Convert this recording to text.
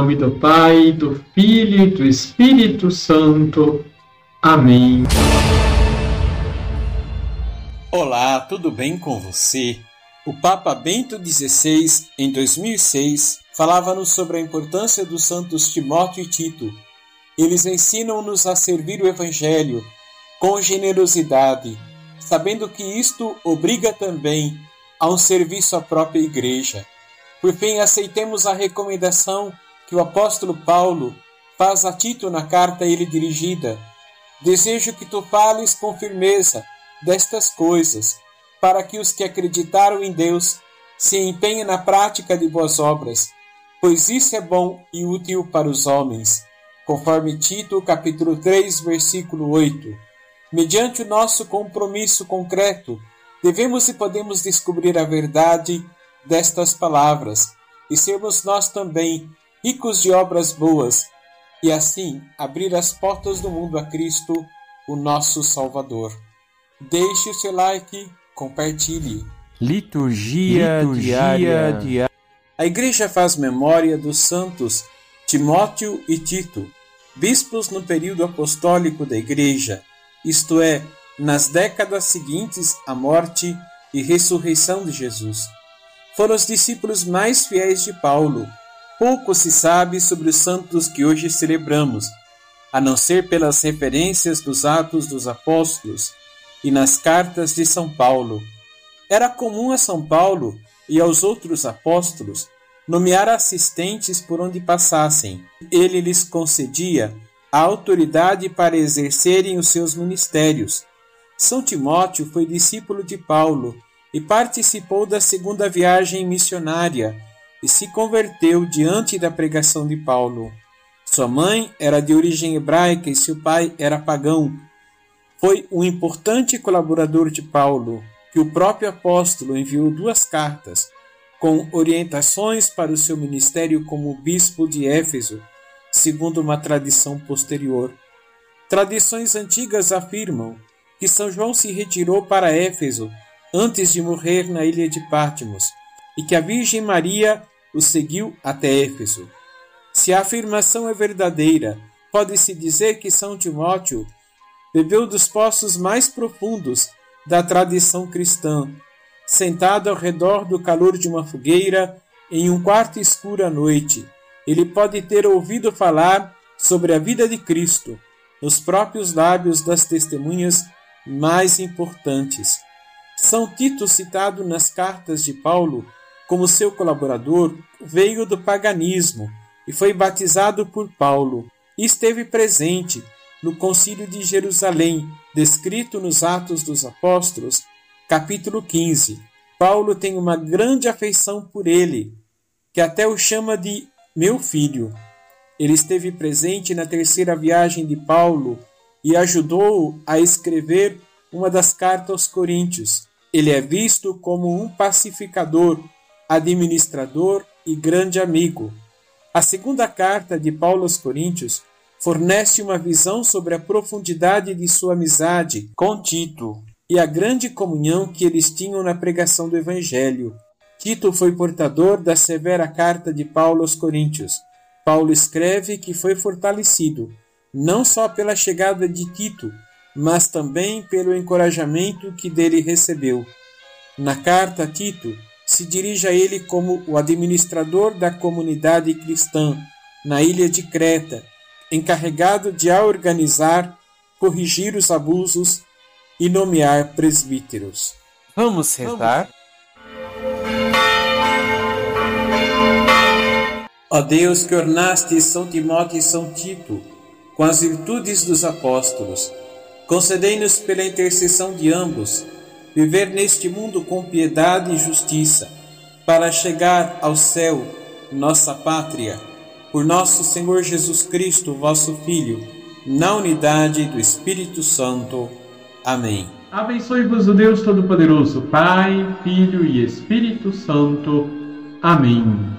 nome do Pai, do Filho e do Espírito Santo. Amém. Olá, tudo bem com você? O Papa Bento XVI, em 2006, falava-nos sobre a importância dos santos Timóteo e Tito. Eles ensinam-nos a servir o Evangelho com generosidade, sabendo que isto obriga também a um serviço à própria Igreja. Por fim, aceitemos a recomendação que o apóstolo Paulo faz a Tito na carta a ele dirigida. Desejo que tu fales com firmeza destas coisas, para que os que acreditaram em Deus se empenhem na prática de boas obras, pois isso é bom e útil para os homens, conforme Tito capítulo 3, versículo 8. Mediante o nosso compromisso concreto, devemos e podemos descobrir a verdade destas palavras e sermos nós também ricos de obras boas e assim abrir as portas do mundo a Cristo, o nosso Salvador. Deixe o seu like, compartilhe. Liturgia, Liturgia diária. A Igreja faz memória dos santos Timóteo e Tito, bispos no período apostólico da Igreja, isto é, nas décadas seguintes à morte e ressurreição de Jesus foram os discípulos mais fiéis de Paulo. Pouco se sabe sobre os santos que hoje celebramos, a não ser pelas referências dos Atos dos Apóstolos e nas cartas de São Paulo. Era comum a São Paulo e aos outros apóstolos nomear assistentes por onde passassem. Ele lhes concedia a autoridade para exercerem os seus ministérios. São Timóteo foi discípulo de Paulo e participou da segunda viagem missionária e se converteu diante da pregação de Paulo. Sua mãe era de origem hebraica e seu pai era pagão. Foi um importante colaborador de Paulo, que o próprio apóstolo enviou duas cartas com orientações para o seu ministério como bispo de Éfeso, segundo uma tradição posterior. Tradições antigas afirmam que São João se retirou para Éfeso antes de morrer na ilha de Patmos, e que a Virgem Maria o seguiu até Éfeso. Se a afirmação é verdadeira, pode-se dizer que São Timóteo bebeu dos poços mais profundos da tradição cristã, sentado ao redor do calor de uma fogueira em um quarto escuro à noite. Ele pode ter ouvido falar sobre a vida de Cristo nos próprios lábios das testemunhas mais importantes. São Tito, citado nas cartas de Paulo como seu colaborador, veio do paganismo e foi batizado por Paulo e esteve presente no Concílio de Jerusalém, descrito nos Atos dos Apóstolos, capítulo 15. Paulo tem uma grande afeição por ele, que até o chama de meu filho. Ele esteve presente na terceira viagem de Paulo e ajudou-o a escrever uma das cartas aos Coríntios. Ele é visto como um pacificador, administrador e grande amigo. A segunda carta de Paulo aos Coríntios fornece uma visão sobre a profundidade de sua amizade com Tito e a grande comunhão que eles tinham na pregação do Evangelho. Tito foi portador da severa carta de Paulo aos Coríntios. Paulo escreve que foi fortalecido, não só pela chegada de Tito, mas também pelo encorajamento que dele recebeu. Na carta a Tito, se dirige a ele como o administrador da comunidade cristã na ilha de Creta, encarregado de organizar, corrigir os abusos e nomear presbíteros. Vamos rezar? Ó Deus que ornaste São Timóteo e São Tito com as virtudes dos apóstolos, Concedei-nos, pela intercessão de ambos, viver neste mundo com piedade e justiça, para chegar ao céu, nossa pátria, por nosso Senhor Jesus Cristo, vosso Filho, na unidade do Espírito Santo. Amém. Abençoe-vos o Deus Todo-Poderoso, Pai, Filho e Espírito Santo. Amém.